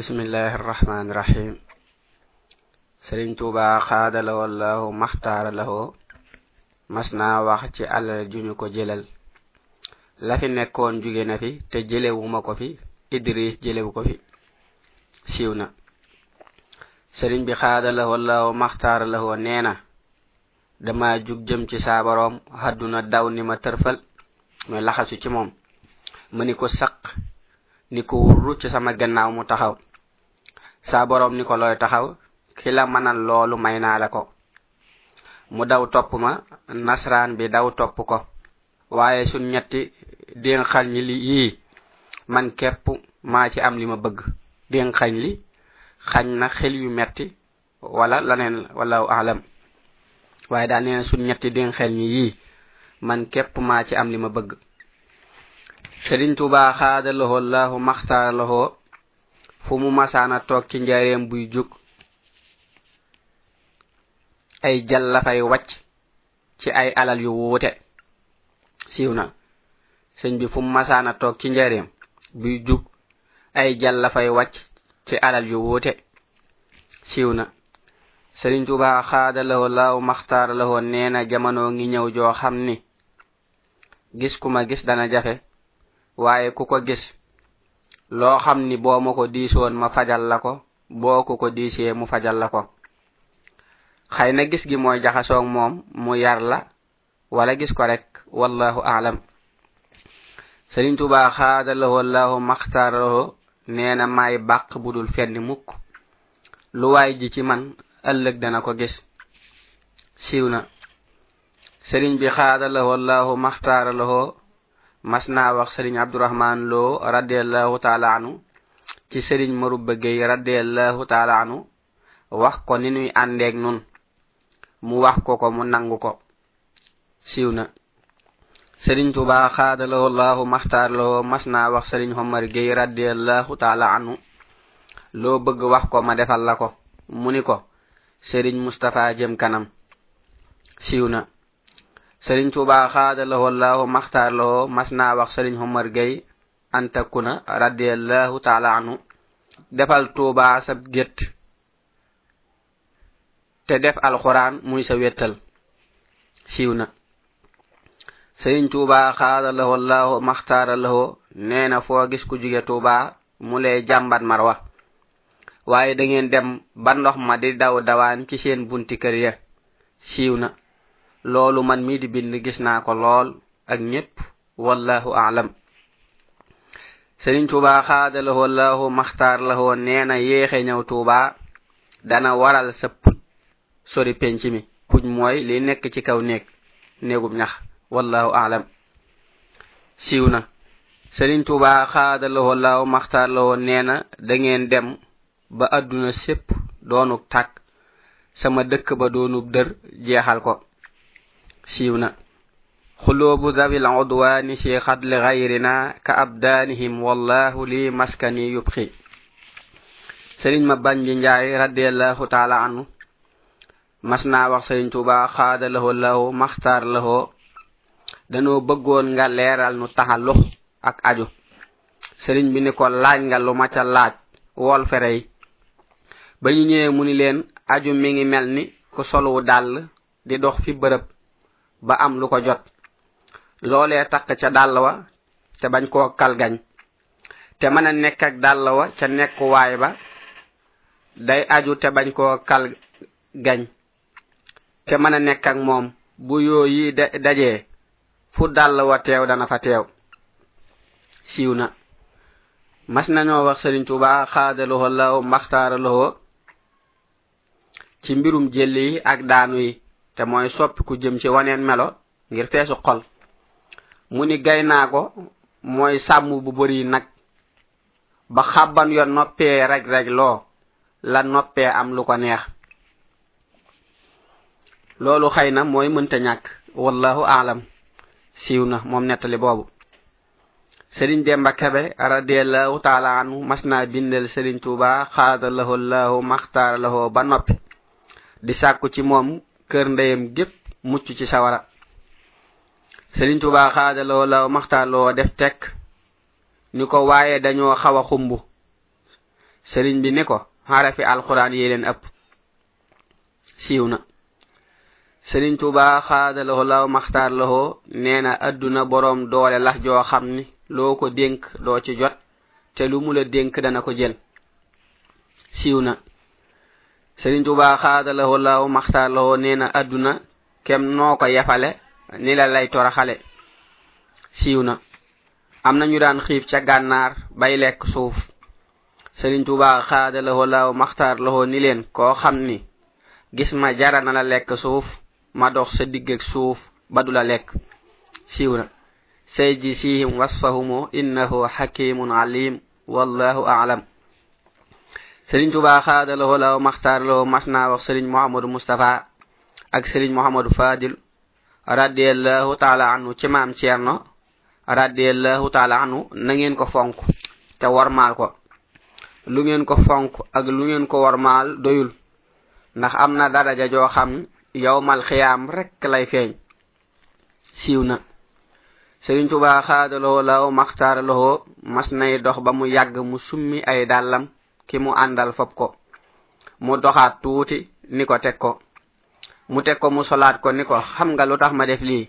bismillahi irrahmani irrahim sëriñ tuubaa xaadalawo lahu maxtaara lawo mas naa wax ci alal juñu ko jëlal. La fi nekkoon jóge na fi te jëlewuma ko fi idris jëlewu ko fi. Siiw na. Sëriñ bi xaadalawo lahu maxtaara lawo nee na dama jug jëm ci saabaroom hadduna daw ni ma tërfal mooy laxasu ci moom. Ma ni ko saq ni ko wurru ci sama gannaaw mu taxaw. saa boroom ni ko looy taxaw ki la manal loolu may naa la ko. Mu daw topp ma nasraan bi daw topp ko. Waaye sun ñetti dénxañ li yii man képp maa ci am li ma bëgg. Dénxañ li xañ na xel yu metti wala laneen wallahu alam. Waaye daa nee sun ñetti dénxel ñi yii man képp maa ci am li ma bëgg. Sëriñ tubaa xaadalahoo allahu maxtaaralahoo fu mu masaana toog ci njaareem buy jug ay jallafay wàcc ci ay alal yu wuute. Siiw na. Sëñ bi fu mu masaana toog ci njaareem buy jug ay jallafay wàcc ci alal yu wuute. Siiw na. Sëriñ tuba xaada xaadalawoo laaw maxtaar lawoo nee na jamono ngi ñëw joo xam ni gis ku ma gis dana jafe waaye ku ko gis loo xam ni boo ma ko diisoon ma fajal la ko boo ko ko diisee mu fajal la ko. Xëy na gis gi mooy jaxasoog moom mu yar la wala gis ko rek wallahu aalam sëriñ tuba tubaa xaadalahoo allahu maxtaaralahoo nee na maay bàq budul fenn mukk. Lu waay ji ci man ëllëg dana ko gis. Siiw na. Sëriñ bi xaada xaadalahoo allahu maxtaaralahoo mas naa wax sëriñ abdourahman loo radiallahu taala anu ci sëriñ marubba géy radiallahu taala anu wax ko ni nuy àndeeg nun. Mu wax ko ko mu nangu ko. Siiw na. Sëriñ tuba xaadaloo allahu maxtaarloo mas naa wax sëriñ homar géy radiallahu taala anu loo bëgg wax ko ma defal la ko. Mu ni ko sëriñ mustapha jëm kanam. Siiw na. sëriñ tuuba xaadalaho llahu maxtaarlaho mas naa wax sëriñ homar gay antakuna radiallahu taala anhu defal tuuba sa gétt te def alquran muy sa wettal siiw na. Sëriñ tuuba xaadalaho llahu maxtaaralaho nee na foo gis ku jóge tuuba mu lay jàmbat marwa. Waaye da ngeen dem ba ndox ma di daw dawaan ci seen bunti kër ya. Siiw na. loolu man mii di bind gis naa ko lool ak ñépp wallahu aalam sëriñ tuuba xaada lahu allahu maxtaar lahu nee na yéexe ñëw tuuba dana waral sa sori penc mi. Puj mooy li nekk ci kaw néeg néegub ñax wallahu aalam siiw na. Sëriñ tuuba xaada lahu allahu maxtaar lahu nee na da ngeen dem ba àdduna sépp doonub tàkk sama dëkk ba doonub dër jeexal ko. siiwna xuluubu dawi lcudwaani fi xadli gayrina ka abdaanihim wallahu li maskani yubxi sëriñ ma banji njaay radiallahu taala anhu mas naa wax sëriñ tuuba xaada lahu lahoo maxtaar lahoo danoo bëggoon nga leeral nu taxalux ak aju. Sëriñ bi ni ko laaj nga lu ma ca laaj wol ferey. Ba ñu ñëwee mu ni leen aju mi ngi mel ni ku solu dàll di dox fi bërëb. ba am lu ko jot. Loolee takk ca dàll wa te bañ koo kalgañ. Te mën a nekk ak dàll wa ca nekkuwaay ba day aju te bañ koo kalgañ. Te mën a nekk ak moom bu yoo yi dajee fu dàll wa teew dana fa teew. Siiw na. Mas nañoo wax sëriñ tuuba xaadaluho law maxtaaraloho ci mbirum jëll yi ak daanu yi. te mooy soppi ku jëm ci waneen melo ngir feesu xol. mu ni gay naa ko mooy sàmm bu bëri nag. ba xàbban yo noppee reg reg loo la noppee am lu ko neex. loolu xëy na mooy mënta ñàkk. wallahu aalam. siiw na moom nettali boobu. Sëriñ demba kebe radiallahu taala anu mas naa bindal sëriñ tuuba xaada lahu allahu maxtaara lahu ba noppi. di sàkku ci moom kër ndeyam gépp mucc ci sawara. Sëriñ tubaa xaadaloo la maxtaaloo def tekk. Ni ko waaye dañoo xaw a xumb. Sëriñ bi ni ko xarafi alquran yi leen ëpp. Siiw na. Sëriñ tuba xaada tubaa law maxtaar maxtaaloo nee na adduna boroom doole lax joo xam ni loo ko dénk doo ci jot te lu mu la dénk dana ko jël. Siiw na. sëriñ tuba xaada la la maxtaar la nee na àdduna kem noo ko yafale ni la lay toraxale. Siiw na. Am na ñu daan xiif ca gànnaar bay lekk suuf. Sëriñ tuba xaada laho law maxtaar laho ni leen koo xam ni gis ma jara na la lekk suuf ma dox sa diggeeg suuf ba du la lekk. Siiw na. Sayjisihim wassahumu innahu hakimun alim wallahu a'lam. sëriñ tubaa xaadaloo law maxtaarloo mas naa wax sëriñ mohamadou mustapha ak sëriñ mohamadou fadil radiallahu taala anhu ci maam ceerno radiallahu taala anhu na ngeen ko fonk te warmaal ko. Lu ngeen ko fonk ak lu ngeen ko warmaal doyul ndax am na daraja joo xam yowmal xiyaam rek lay feeñ. Siiw na. Sëriñ tubaa xaadaloo law maxtaarloo mas nay dox ba mu yàgg mu summi ay dàllam. ki mu àndal fop ko. Mu doxaat tuuti ni ko teg ko. Mu teg ko mu solaat ko ni ko xam nga lu tax ma def lii?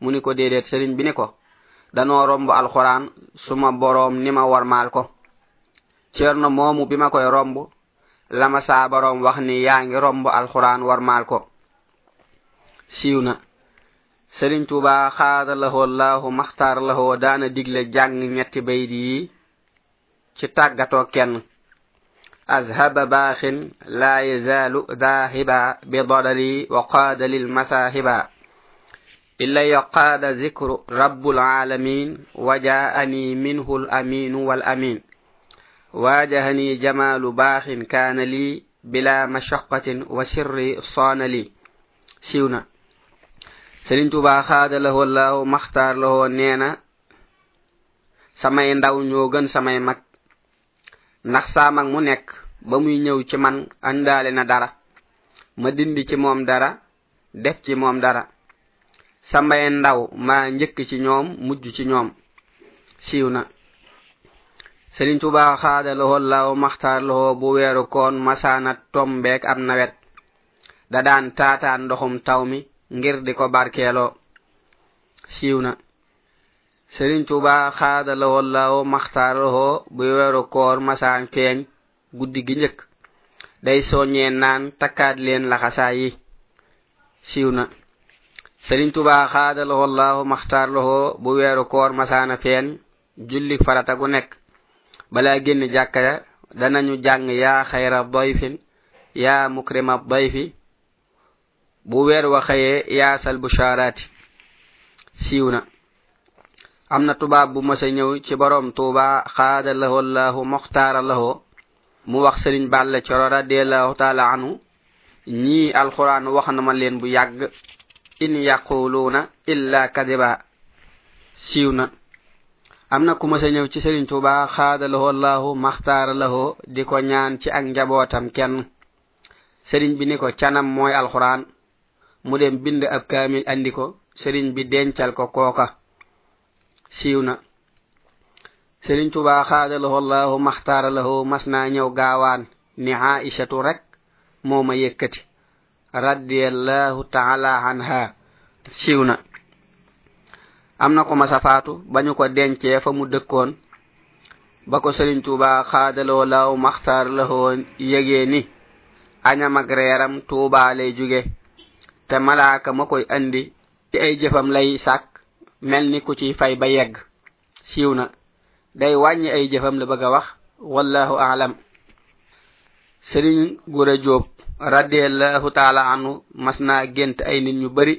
Mu ni ko déedéet sëriñ bi ni ko danoo romb alxuraan suma boroom ni ma warmaal ko. Ceerno moomu bi ma koy romb lama saa boroom wax ni yaa ngi romb alxuraan warmaal ko. Siiw na. Sëriñ tuuba xaada lahoo laahu maxtaar lahoo daana digle jàng ñetti baydi yi ci tàggatoo kenn. أذهب باخ لا يزال ذاهبا بضللي وقاد للمساهبا إلا يقاد ذكر رب العالمين وجاءني منه الأمين والأمين. واجهني جمال باخ كان لي بلا مشقة وسر صان لي. سيونا سلين توبا خاد له الله مختار له نينا. ndaw ñoo gën samay mag ndax saamag mu nekk ba muy ñëw ci man àndaale na dara. Ma dindi ci moom dara def ci moom dara. Sa mbaye ndaw maa njëkk ci ñoom mujj ci ñoom. Siiw na. Sëriñ tuba xaada loxo law maxtaar loxo bu weeru koon masaana tombeek ab nawet. Da daan taataan ndoxum taw mi ngir di ko barkeeloo. Siiw na. sëriñ tuuba xaadalawo lawo maxtaaraloo bu weeru koor masaan feeñ guddi gi njëkk. Day soññee naan takkaat leen laxasaa yi. Siiw na. Sëriñ tuuba xaadalawo lawo maxtaaraloo bu weeru koor masaana feeñ julli farata gu nekk. Balaa génn jàkka danañu jàng yaa xayra doyfin yaa mukrima doyfi bu weer wa xëyee yaasal bushaaraati siiw na. am na tubaab bu mos a ñëw ci borom tuuba xaada lahu allahu muxtaara lahu mu wax sëriñ bàlle coro radiallahu taala anu ñii alquran wax na ma leen bu yàgg in yaquluuna illa kadiba siiw na. Am na ku mos a ñëw ci sëriñ tuuba xaada lahu allahu maxtaara lahu di ko ñaan ci ak njabootam kenn. Sëriñ bi ni ko canam mooy alquran mu dem bind ab kaamil andi ko sëriñ bi dencal ko kooka. siiw na. Sëriñ tuba xaadalahu allahu maxtaara lahu mas naa ñëw gaawaan ni aishatu rek moo ma yëkkati. Radiallahu taala anha siiw na. Am na ko masa faatu ba ñu ko dencee fa mu dëkkoon. Ba ko sëriñ tuba xaadalahu law maxtaara lahu yëgee ni añam ak reeram tuubaa lay jóge te malaaka ma koy andi ci ay jëfam lay sàkk. mel ni ku ci fay ba yegg. Siiw na. Day wàññi ay jëfam la bëgg a wax. Wallahu aalam sëriñ gura jóob radiallahu taala anu mas naa gént ay nit ñu bari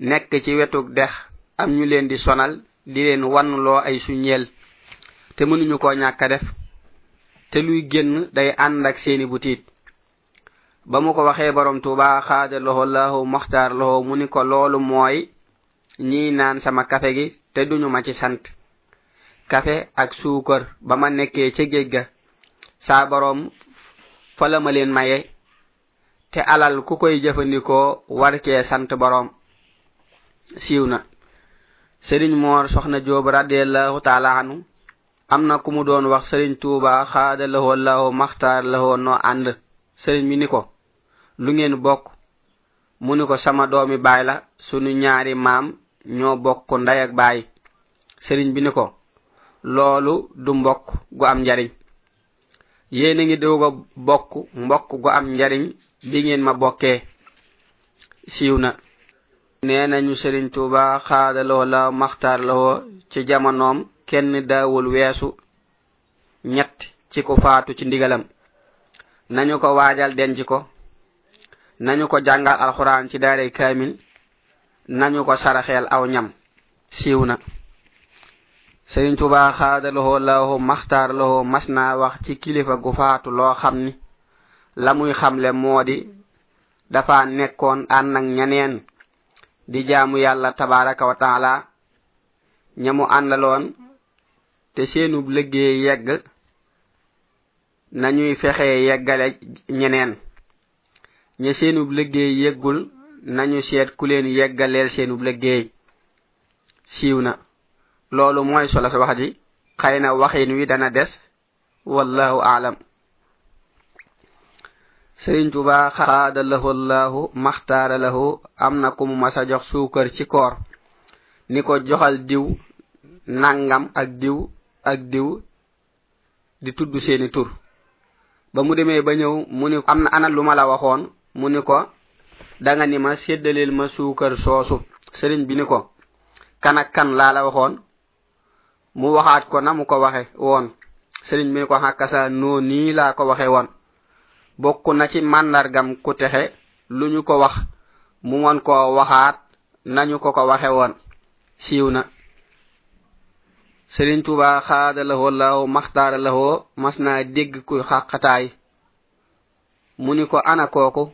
nekk ci wetug dex am ñu leen di sonal di leen wannloo ay suñeel te mënuñu koo ñàkk a def. Te luy génn day ànd ak seeni butiit. Ba mu ko waxee borom tuuba xaada loxo lahu moxtaar loxo mu ni ko loolu mooy ñii naan sama kafe gi te duñu ma ci sant. Kafe ak suukar ba ma nekkee ca géej ga saa boroom fa la ma leen maye te alal ku koy jëfandikoo war cee sant boroom. Siiw na. Sëriñ moor soxna joob radiallahu taala anu am na ku mu doon wax sëriñ tuuba xaada lahoo lahoo maxtaar lahoo noo ànd. Sëriñ mi ni ko lu ngeen bokk? Mu ni ko sama doomi baay la sunu ñaari maam ñoo bokk nday ak baay. Sëriñ bi ni ko loolu du mbokk gu am njariñ. Yéen a ngi doog a bokk mbokk gu am njariñ bi ngeen ma bokkee. Siiw na. Nee nañu sëriñ tuuba xaadaloo la maxtaar lawoo ci jamonoom kenn daawul weesu ñett ci ku faatu ci ndigalam. Nañu ko waajal denc ko. Nañu ko jàngal alxuraan ci daaray kaamil. nañu ko saraxeel aw ñam. Siiw na. Sëriñ tuba xaadalowoo lawo maxtaar lowoo mas naa wax ci kilifa gu faatu loo xam ni la muy xamle moo di dafa nekkoon ànd ak ñeneen di jaamu yàlla tabaraka wa taala ñamu àndaloon te seenub liggéey yegg nañuy fexee yeggale ñeneen. Ña seenub liggéey yeggul nañu seet ku leen yeggaleel seenub liggéey. Siiw na. Loolu mooy solo sa wax ji. Xëy na waxin wi dana des. Wallahu aalam. Sëriñ tuba xaada lahu allahu maxtaara lahu. Am na ku mu masa jox suukar ci koor. Ni ko joxal diw nangam ak diw ak diw di tudd seeni tur. Ba mu demee ba ñëw mu ni am na ana lu ma la waxoon? Mu ni ko da nga ni ma séddaleel ma suukar soosu. Sëriñ bi ni ko kan ak kan laa la waxoon? Mu waxaat ko na mu ko waxe woon. Sëriñ bi ni ko xàkkasa noo nii laa ko waxe woon. Bokk na ci màndargam ku texe lu ñu ko wax mu mën koo waxaat nañu ko ko waxe woon. Siiw na. Sëriñ tuba xaada lahoo law maxtaara lahoo mas naa dégg kuy xàqataay. Mu ni ko ana kooku?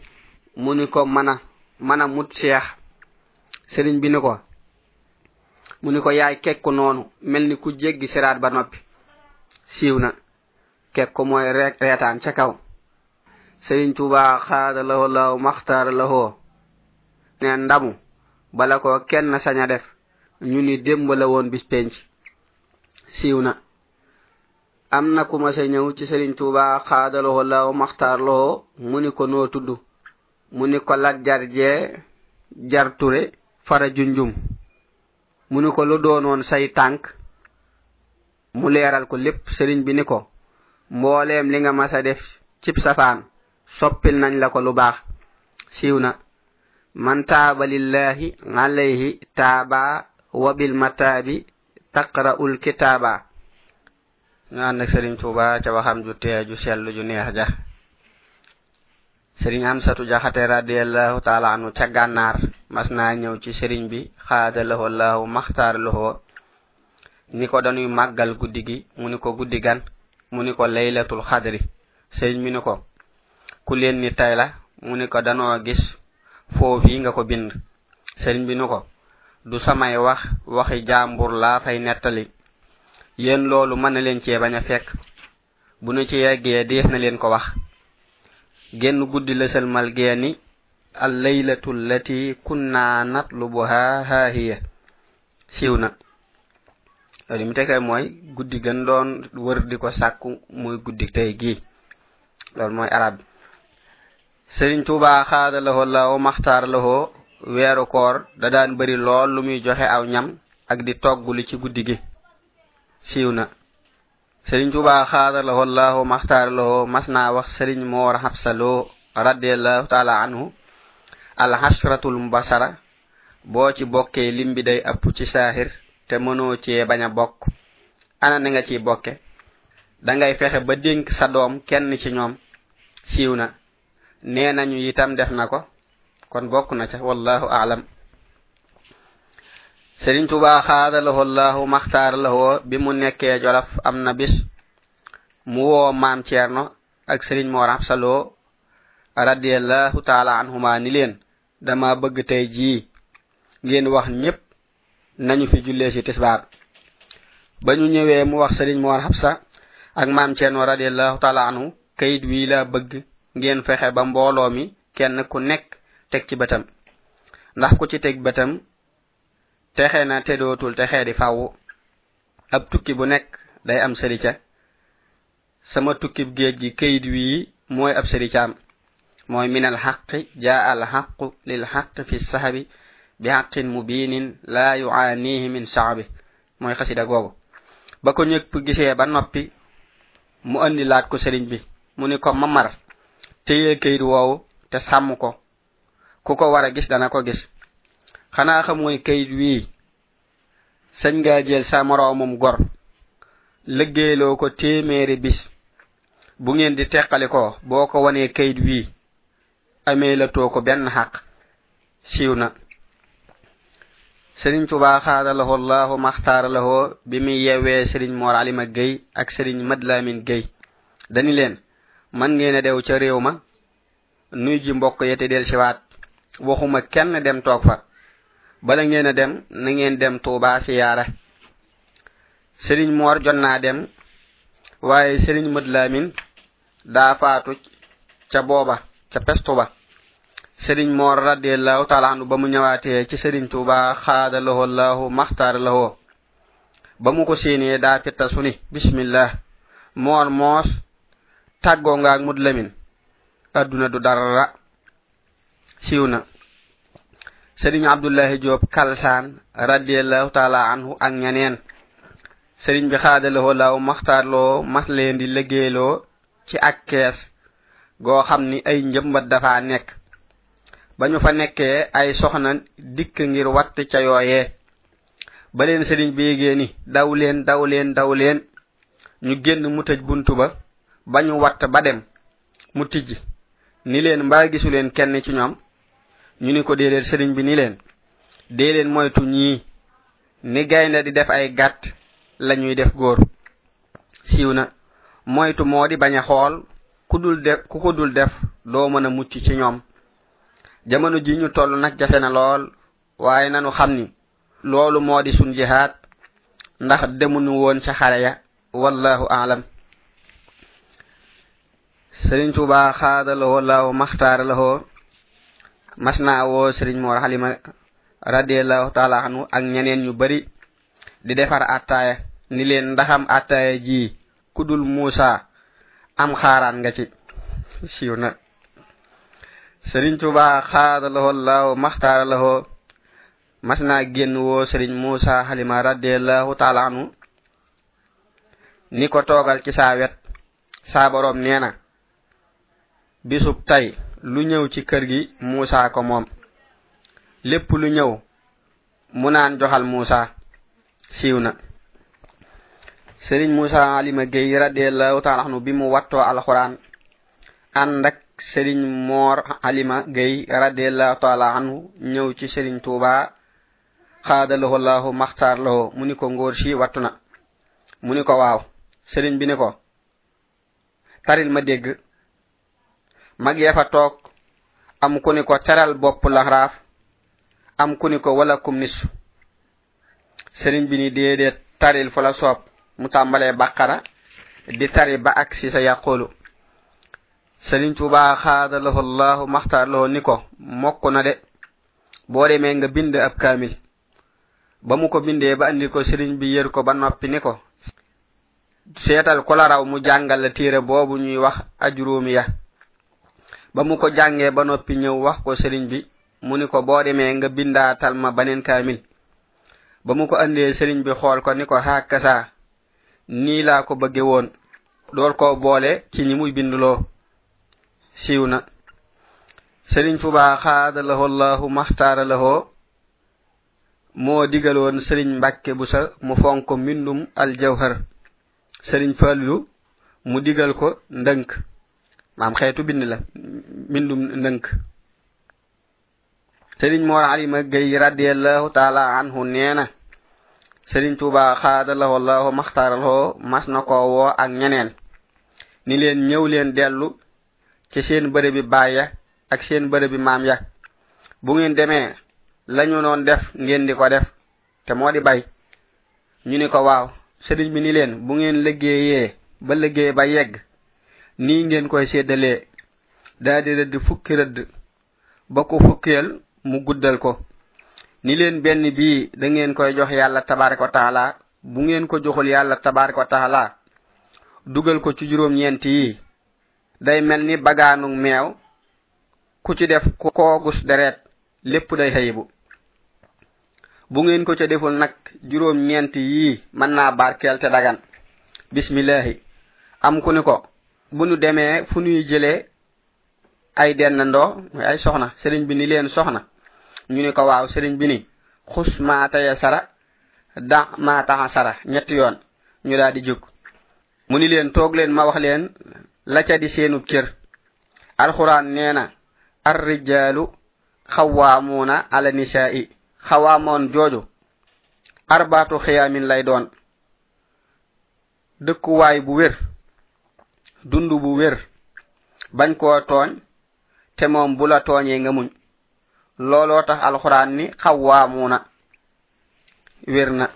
mu ni ko mana mana mut cheikh sëriñ bi ni ko mu ni ko yaay kekku noonu mel ni ku jéggi siraat ba noppi. Siiw na kekku mooy reetaan ca kaw. Sëriñ tuuba xaada lawo law maxtaar lawoo ne ndamu bala ko kenn saña def ñu ni démb la woon bis penc. Siiw na am na ku ma sa ñëw ci sëriñ tuuba xaadaloo law maxtaar loo mu ni ko noo tudd? mu ni ko lat jar jee jar ture fara junjum. Mu ni ko lu doonoon say tànk mu leeral ko lépp sëriñ bi ni ko mbooleem li nga masa def cib safaan soppil nañ la ko lu baax. Siiw na. Man taaba lillahi alayhi taaba wa bil mataabi taqra'ul kitaaba. Nga ak sëriñ tuuba ca waxam ju tee ju sell ju neex ja. sëriñ amsatu jaxate radiallahu taala anu ca gànnaar mas naa ñëw ci sëriñ bi xaada lahu allahu maxtaar lahu ni ko dañuy màggal guddi gi mu ni ko guddi gan mu ni ko laylatul xadri. Sëriñ mi ni ko ku leen ni tey la? Mu ni ko danoo gis foofi nga ko bind. Sëriñ bi ni ko du samay wax waxi jàmbur laa fay nettali. Yéen loolu mën na leen cee bañ a fekk. Bu nu ci yeggee dees na leen ko wax. genn guddi lesel al laylatu llati kunna natlubuha ha hiya siwna. Loolu mi teke mooy guddi gën doon wër di ko sàkku muy guddi tey gii. Loolu mooy arab sëriñ tuuba xaada lahoo law maxtaar lahoo weeru koor da daan bari lool lu muy joxe aw ñam ak di toggulu ci guddi gi. Siiw na sëriñ tuba xaadalaho llahu maxtaaralaho mas naa wax sëriñ moor xabsaloo radiallahu taala anhu alxasratul mubasara boo ci bokkee limbi day ëpp ci saahir te mënoo cee bañ a bokk. Ana na nga ciy bokke? Da ngay fexe ba dénk sa doom kenn ci ñoom. Siiw na. Nee nañu itam def na ko. Kon bokk na ca wallahu aalam sëriñ tubaa xaadalahu allahu maxtaaralahoo bi mu nekkee jolof am na bis mu woo maam ceerno ak sëriñ moor absaloo radiallahu taala anhuma ni leen dama bëgg tey jii ngeen wax ñépp nañu fi jullee ci tisbaar. Ba ñu ñëwee mu wax sëriñ moor absa ak maam ceerno radiallahu taala anhu kayit wii la bëgg ngeen fexe ba mbooloo mi kenn ku nekk teg ci bëtam. Ndax ku ci teg bëtam texe na te dootul texee di fàww ab tukki bu nekk day am sërica. Sama tukkib géej gi kayit wii mooy ab sëricaam. Mooy min alxaqi jaa alxaqu lilxaqi fi sahabi bi xaqin mubinin laa yuaanihi min saabi mooy xasida googu. Ba ko ñëpp gisee ba noppi mu andi laat ko sëriñ bi. Mu ni ko mamar téye kayit woowu te sàmm ko. Ku ko war a gis dana ko gis. xanaa mooy kayit wii. Sañ ngaa jël sa moroomum gor. Lëggeeloo ko téeméeri bis. Bu ngeen di teqali ko boo ko wanee kayit wii amee la too ko benn xaq. Siiw na. Sëriñ tubaa xaadalahu allahu maxtaaralahu bi muy yewee sëriñ moor alima gay ak sëriñ madlamin gay dani leen man ngeen a dew ca réew ma nuy ji mbokk yete del siwaat waxuma kenn dem toog fa. bala ngeen a dem na ngeen dem tuuba siyaara. Sëriñ moor jot naa dem waaye sëriñ mët laamin daa faatu ca booba ca pestu ba. Sëriñ moor radiallahu taala anu ba mu ñëwaatee ci sëriñ tuuba xaada lahu allahu maxtaar lahoo ba mu ko séenee daa fitta su ni bismillah. Moor moos tàggoo ngaag mut lamin adduna du dara siiw na. sëriñ abdullahi diop kalsaan radiallahu taala anhu ak ñeneen. Sëriñ bi xaadaloo law maxtaarloo mas leen di liggéeyloo ci ak kees goo xam ni ay njëmbat dafa nekk. Ba ñu fa nekkee ay soxna dikk ngir watt ca yooyee. Ba leen sëriñ bi yégee ni daw leen daw leen daw leen. Ñu génn mu tëj buntu ba ba ñu watt ba dem mu tijj ni leen mbaa gisu leen kenn ci ñoom ñu ni ko déedéet sëriñ bi ni leen dee leen moytu ñii ni gaynde di def ay gàtt lañuy def góor. Siiw na moytu moo di bañ a xool ku dul def ku ko dul def doo mën a mucc ci ñoom. Jamono ji ñu toll nag jafe na lool waaye nanu xam ni loolu moo di sun jihaat ndax demunu woon ca xare ya wallahu aalam sëriñ tuubaa xaadalawoo laaw maxtaaralawoo mas naa woo sëriñ moor xalima radiallahu taala anu ak ñeneen ñu bari di defar attaaya. Ni leen ndaxam attaaya ji kudul muusa am xaaraan nga ci. Siiw na. Sëriñ tuba xaadalahoo laaw maxtaaralahoo. Mas naa génn woo sëriñ muusa xalima radiallahu taala anu ni ko toogal ci saa wet. Saa boroom nee na bisub tey lu ñëw ci kër gi Muusa ko moom. Lépp lu ñëw mu naan joxal Muusa siiw na. Sëriñ Muusa Alima Gueye radiallahu taala anhu bi mu wattoo alquran ànd ak sëriñ Moor Alima Gueye radiallahu taala anhu ñëw ci sëriñ Tuuba xaadalahu allahu maxtaar lahu mu ni ko ngóor si wattu na. Mu ni ko waaw. Sëriñ bi ni ko taril ma dégg. mag ya fa toog. Am ku ni ko teral bopp laxraaf am ku ni ko wala kum nis sëriñ bi ni déedéet taril fu la soob. Mu tàmbalee baqara di tari ba ak si sa yàqulu sëriñ tuubaa xaadalahu llahu maxtaarlahu ni ko mokk na de. Boo demee nga bind ab kaamil. Ba mu ko bindee ba andi ko sëriñ bi yër ko ba noppi ni ko seetal ku la raw mu jàngal la téere boobu ñuy wax ajuróomi ya ba mu ko jàngee ba noppi ñëw wax ko sëriñ bi mu ni ko boo demee nga bindaatal ma baneen kaamil. Ba mu ko andee sëriñ bi xool ko ni ko haakasaa nii laa ko bëgge woon. Dool ko boole ci ñi muy binduloo siiw na. Sëriñ tubaa xaadalaho allahu maxtaaralahoo moo digaloon sëriñ mbàkke bu sa mu fonk mbindum aljawhar. Sëriñ fallu mu digal ko ndënk. maam xeetu bind la mbindum ndënk. Sëriñ moor alima gay radiallahu taala anhu nee na sëriñ tuuba xaadalahu allahu maxtaaraloo mas na ko woo ak ñeneen ni leen ñëw leen dellu ci seen bërë bi baay ya ak seen bërë bi maam ya. Bu ngeen demee lañu noon def ngeen di ko def te moo di bay. Ñu ni ko waaw. Sëriñ bi ni leen bu ngeen liggéeyee ba liggéey ba yegg ni ngeen koy seddalee daldi rëdd fukki rëdd ba ko fukkeel mu guddal ko. Ni leen benn bii da ngeen koy jox yàlla tabaraka wa taala. Bu ngeen ko joxul yàlla tabaraka wa taala dugal ko ci juróom-ñeent yi. Day mel ni bagaanu meew ku ci def koogus deret lépp day xëyibu. Bu ngeen ko ca deful nag juróom-ñeent yii mën naa barkeel te dagan. Bismillahi am ku ni ko bu nu demee fu nuy jëlee ay dennandoo muy ay soxna sëriñ bi ni leen soxna. Ñu ni ko waaw sëriñ bi ni xus maa taya sara da maa taxa sara ñetti yoon. Ñu daal di jóg. Mu ni leen toog leen ma wax leen la ca di seenub cër alxuraan nee na arrijaalu xawaamuuna ala nisaa'i. Xawaamoon jooju arbaatu xiyaamin lay doon. Dëkkuwaay bu wér. dund bu wér bañ koo tooñ te moom bu la tooñee nga muñ. Looloo tax alxuraan ni xawwaamuuna wér na.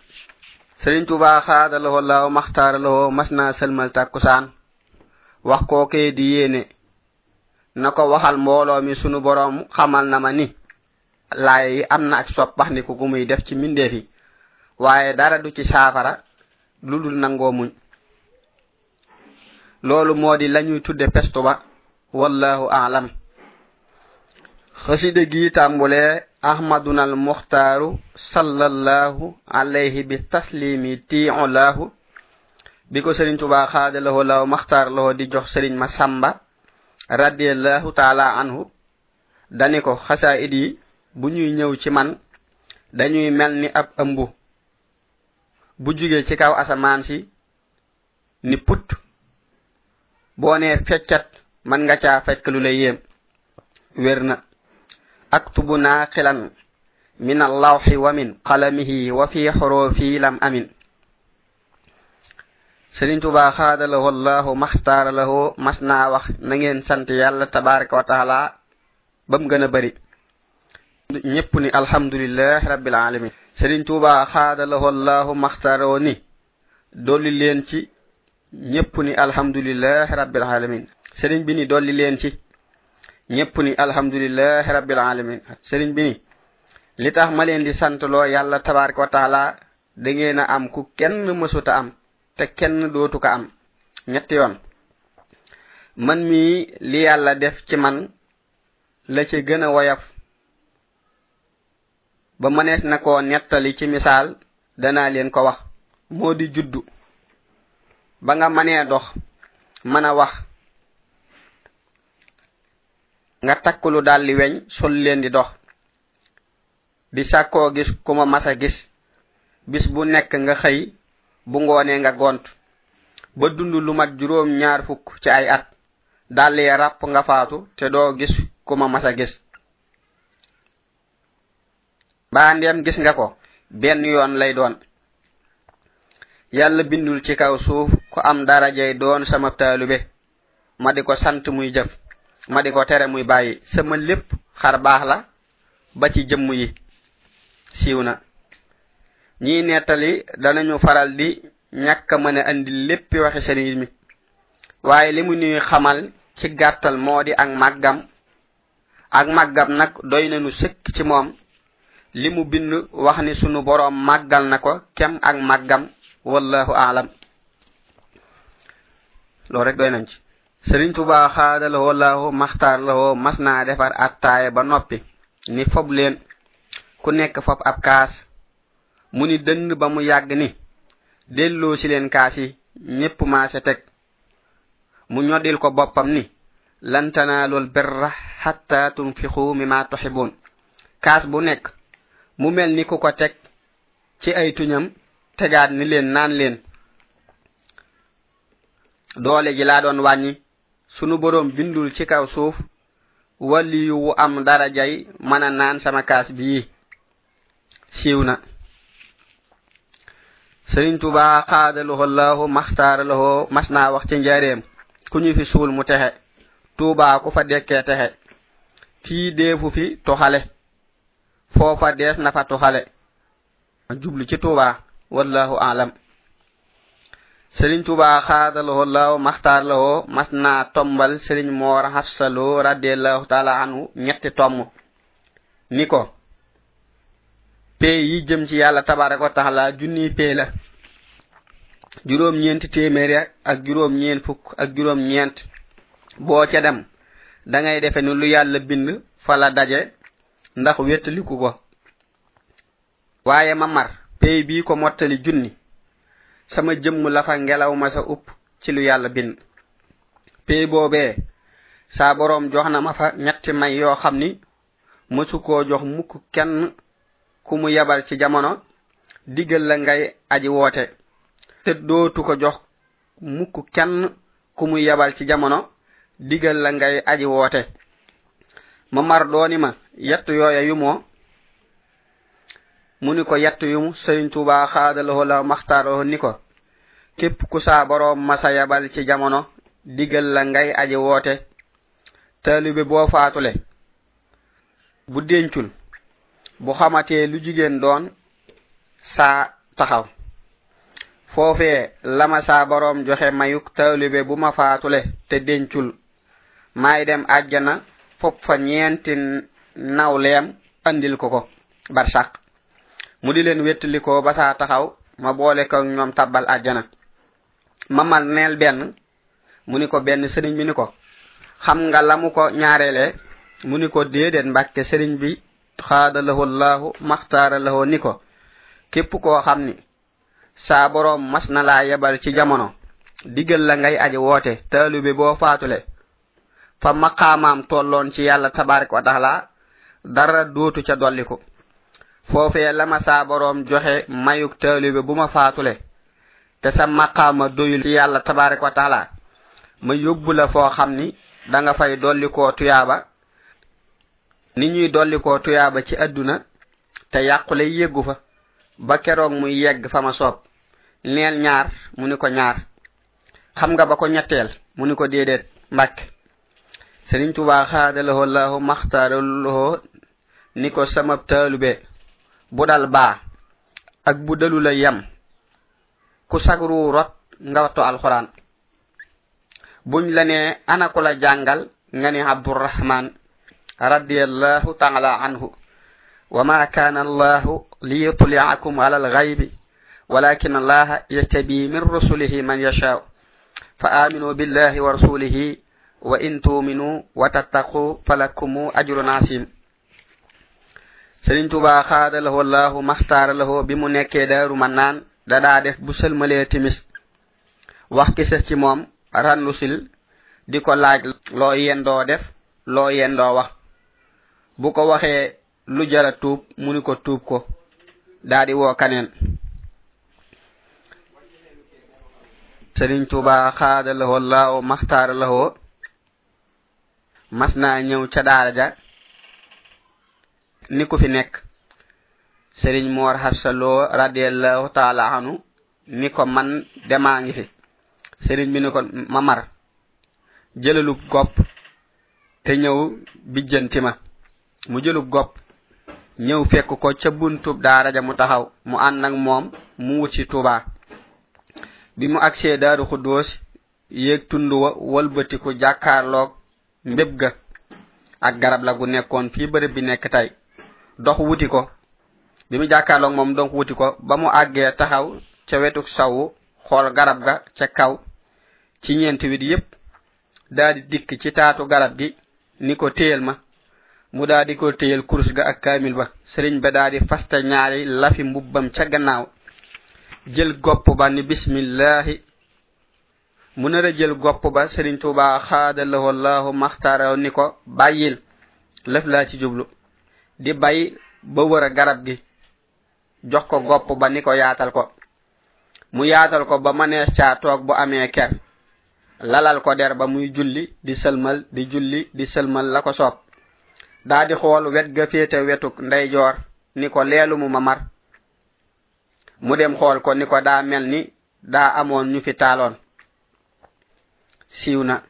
Sëriñ tuba xaada tubaa xaadalawoo maxtaara maxtaaralawoo mas naa sëlmal takkusaan wax kookee di yéene na ko waxal mbooloo mi sunu boroom xamal na ma ni laay yi am na ak soppax ni ku muy def ci mbindeef yi. Waaye dara du ci saafara lu dul nangoo muñ. loolu moo di lañuy tudde pestu ba wallahu aalam xaside gii tàmbulee ahmaduna al muxtaaru sallallahu alayhi bi taslimi tiu laahu bi ko sëriñ tuba xaada laho law maxtaar laho di jox sëriñ ma samba radiallahu taala anhu dani ko xasaid yi bu ñuy ñëw ci man dañuy mel ni ab ëmbu bu jugee ci kaw asamaan si ni put boo nee feccat man nga caa fekk lu la yéem. Wér na. Aktubu naaqilan min allawxi wa min qalamihi wa fi xuroofi lam amin. Sëriñ tubaa xaadalahu allahu maxtaaralahu mas naa wax na ngeen sant yàlla tabaraka wa taala ba mu gën a bari. Ñépp ni alhamdulilahi rabbil alamin sëriñ tubaa xaadalahu allahu maxtaaroo ni dolli leen ci ñépp ni alhamdulillahi rabbil alamin. Sëriñ bi ni dolli leen ci. Ñepp ni alhamdulillahi rabbil alamin. Sëriñ bi ni li tax ma leen di sant santloo yàlla tabaraka wa taala da ngeen a am ku kenn mësuta am te kenn dootu ko am. Ñetti yoon. Man mi li yàlla def ci man la ci gën a woyaf ba mënees na koo nettali ci misaal danaa leen ko wax. Moo di juddu. ba nga mënee dox mën a wax. Nga takkulu dalli weñ sol leen di dox. Di sàkkoo gis ku ma mas gis. Bis bu nekk nga xëy bu ngoonee nga gont. Ba dund lu mat juróom ñaar fukk ci ay at dalli ràpp nga faatu te doo gis ku ma mas gis. Baa ndeem gis nga ko benn yoon lay doon. Yàlla bindul ci kaw suuf ko am darajay doon sama taalube. Ma di ko sant muy jëf ma di ko tere muy bàyyi. Sama lépp xar baax la ba ci jëmm yi. Siiw na. Ñii nettali danañu faral di ñàkk mën a andi léppi waxi sëriñ mi waaye li mu nuy xamal ci gàttal moo di ak màggam. Ak màggam nag doy nañu sëkk ci moom. Li mu bind wax ni sunu boroom màggal na ko kem ak màggam. Wallahu aalam loolu rek doy nañ ci. Sëriñ tuba xaada la woo laahu maxtaar la woo mas naa defar attaaya ba noppi. Ni fob leen ku nekk fob ab kaas. Mu ni dënd ba mu yàgg ni delloo si leen kaas yi ñépp maase teg. Mu ñoddil ko boppam ni lan tanaalul birra xatta tunfixu mima tuxibuun kaas bu nekk mu mel ni ku ko teg ci ay tuñam tegaat ni leen naan leen. doole ji laa doon wàññi. Sunu borom bindul ci kaw suuf waliyu am darajay mën a naan sama kaas bii. Siiw na. Sëriñ tuba xaadaluhu llahu maxtaaralahu mas naa wax ci njareem ku ñu fi suul mu texe. Tuuba ku fa dekkee texe. Fii deefu fi tuxale foofa dees na fa tuxale jublu ci tuuba. Wallahu alam serigne touba khadaloho law makhtar lawo masna tombal serigne mor hafsalo radiyallahu ta'ala anhu ñetti tomb. Ni ko pe yi jëm ci yàlla tabaraka taala junni pe la. Juróom ñeenti téeméeri ak juróom ñeen fukk ak juróom ñeent boo ca dem da ngay defe ni lu yàlla bind fa la daje ndax wéttaliku ko. Waaye ma mar pey bii ko mottali junni. sama jëmm la fa ngelaw ma sa upp ci lu yàlla bind. Pey boobee saa boroom jox na ma fa ñetti may yoo xam ni mësu koo jox mukk kenn ku mu yabal ci jamono diggal la ngay aji woote. Te dootu ko jox mukk kenn ku mu yabal ci jamono digal la ngay aji woote. Ma mar dooni ma yett yooya yumoo mu ni ko yattoyumu sëriñ tuuba xaadaloo la maxtaaroo ni ko. Képp ku saa boroom masa yabal ci jamono digal la ngay aji woote. Taalibe boo faatule bu dencul bu xamatee lu jigéen doon saa taxaw. Foofee lama saa boroom joxe mayuk taalibe bu ma faatule te dencul maay dem àjjana fop fa ñeenti nawleem andil ko ko. Barsàq mu di leen wettalikoo ba saa taxaw ma boole ko ñoom tabbal àjjana. Ma mal neel benn mu ni ko benn sëriñ bi ni ko xam nga la mu ko ñaareele? Mu ni ko déedéet mbàkke sëriñ bi xaada lahu llahu maxtaara lahu ni ko. Képp koo xam ni saa boroom mas na laa yebal ci jamono digal la ngay aji woote taalu bi boo faatule. Fa maqaamaam tolloon ci yàlla tabaraka wa taala dara dootu ca dolliku. foofee lama saa boroom joxe mayuk taalibe bu ma faatule te sa maqaama doyul ci yàlla tabaraka wa taala ma yóbbu la foo xam ni da nga fay dollikoo tuyaaba ni ñuy dollikoo tuyaaba ci àdduna te yàqule yéggu fa ba keroog muy yegg fa ma soob. Neel ñaar mu ni ko ñaar. Xam nga ba ko ñetteel mu ni ko déedéet mbàkk sëriñ tubaa xaadalahoo laahu maxtaaralahoo ni ko samab taalube bu dal baa ak bu dalu la yem ku sagru rot nga wattu alxuraan buñ la ne ana ku la jàngal nga ni abdurrahman radiallahu taala anhu وما كان الله ليطلعكم على الغيب ولكن الله يتبي من رسله من يشاء فآمنوا بالله ورسوله وإن تؤمنوا وتتقوا فلكم أجر عظيم sëriñ tuba xaadalahu allahu maxtaaralahu bi mu nekkee daaru man naan dadaa def bu selmale timis. Wax ki sës ci mom ranlusil sil diko laaj lo yendo def lo yendo wax. Bu ko waxe lu jara tuub mu ni ko tuub ko daa di woo kaneen. Sëriñ tuba xaadalahu allahu maxtaaralahu mas naa ñëw ca daara ja ni ku fi nekk. Sëriñ moor xabsaloo radiallahu taala anu ni ko man demaa ngi fi. Sëriñ bi ni ko ma mar jëlalub gopp te ñëw bijjanti ma. Mu jëlub gopp ñëw fekk ko ca buntub daaraja mu taxaw mu ànd ak moom mu wut si tubaa bi mu agsee daaru xuddoos yéeg tund wa walbatiku jàkkaarloog mbéb ga ak garab la gu nekkoon fii bërëb bi nekk tey. dox wuti ko. Bi mu jàkkaarloog moom donc wuti ko ba mu àggee taxaw ca wetuk sawu xool garab ga ca kaw ci ñeenti wit yépp daa di dikk ci taatu garab gi ni ko téyel ma. Mu daa di ko téyel kurus ga ak kaamil ba. Sëriñ ba daa di fasta ñaari lafi mbubbam ca gannaaw. Jël gopp ba ni bismillahi mu nar a jël gopp ba sëriñ tuubaa xaadalawallahu maxtaaraw ni ko bàyyil lëf laa ci jublu. di bay ba wër a garab gi jox ko gopp ba ni ko yaatal ko. Mu yaatal ko ba manees caa toog bu amee ker lalal ko der ba muy julli di sëlmal di julli di sëlmal la ko soob. Daa di xool wet ga féete wetuk ndeyjoor ni ko leelu mu ma mar. Mu dem xool ko ni ko daa mel ni daa amoon ñu fi taaloon. Siiw na.